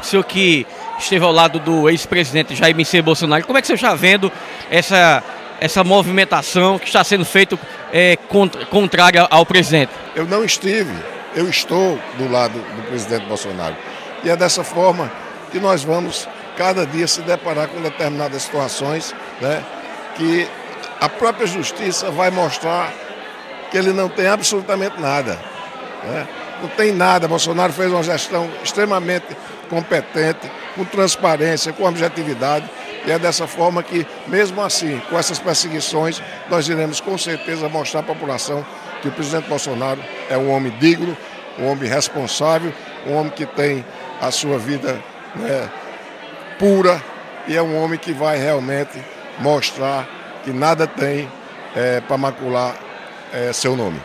O senhor que esteve ao lado do ex-presidente Jair Messias Bolsonaro, como é que você está vendo essa, essa movimentação que está sendo feita é, contra, contrária ao presidente? Eu não estive, eu estou do lado do presidente Bolsonaro. E é dessa forma que nós vamos cada dia se deparar com determinadas situações, né, que a própria justiça vai mostrar que ele não tem absolutamente nada. Né? Não tem nada. Bolsonaro fez uma gestão extremamente competente, com transparência, com objetividade. E é dessa forma que, mesmo assim, com essas perseguições, nós iremos com certeza mostrar à população que o presidente Bolsonaro é um homem digno, um homem responsável, um homem que tem a sua vida né, pura e é um homem que vai realmente mostrar que nada tem é, para macular é, seu nome.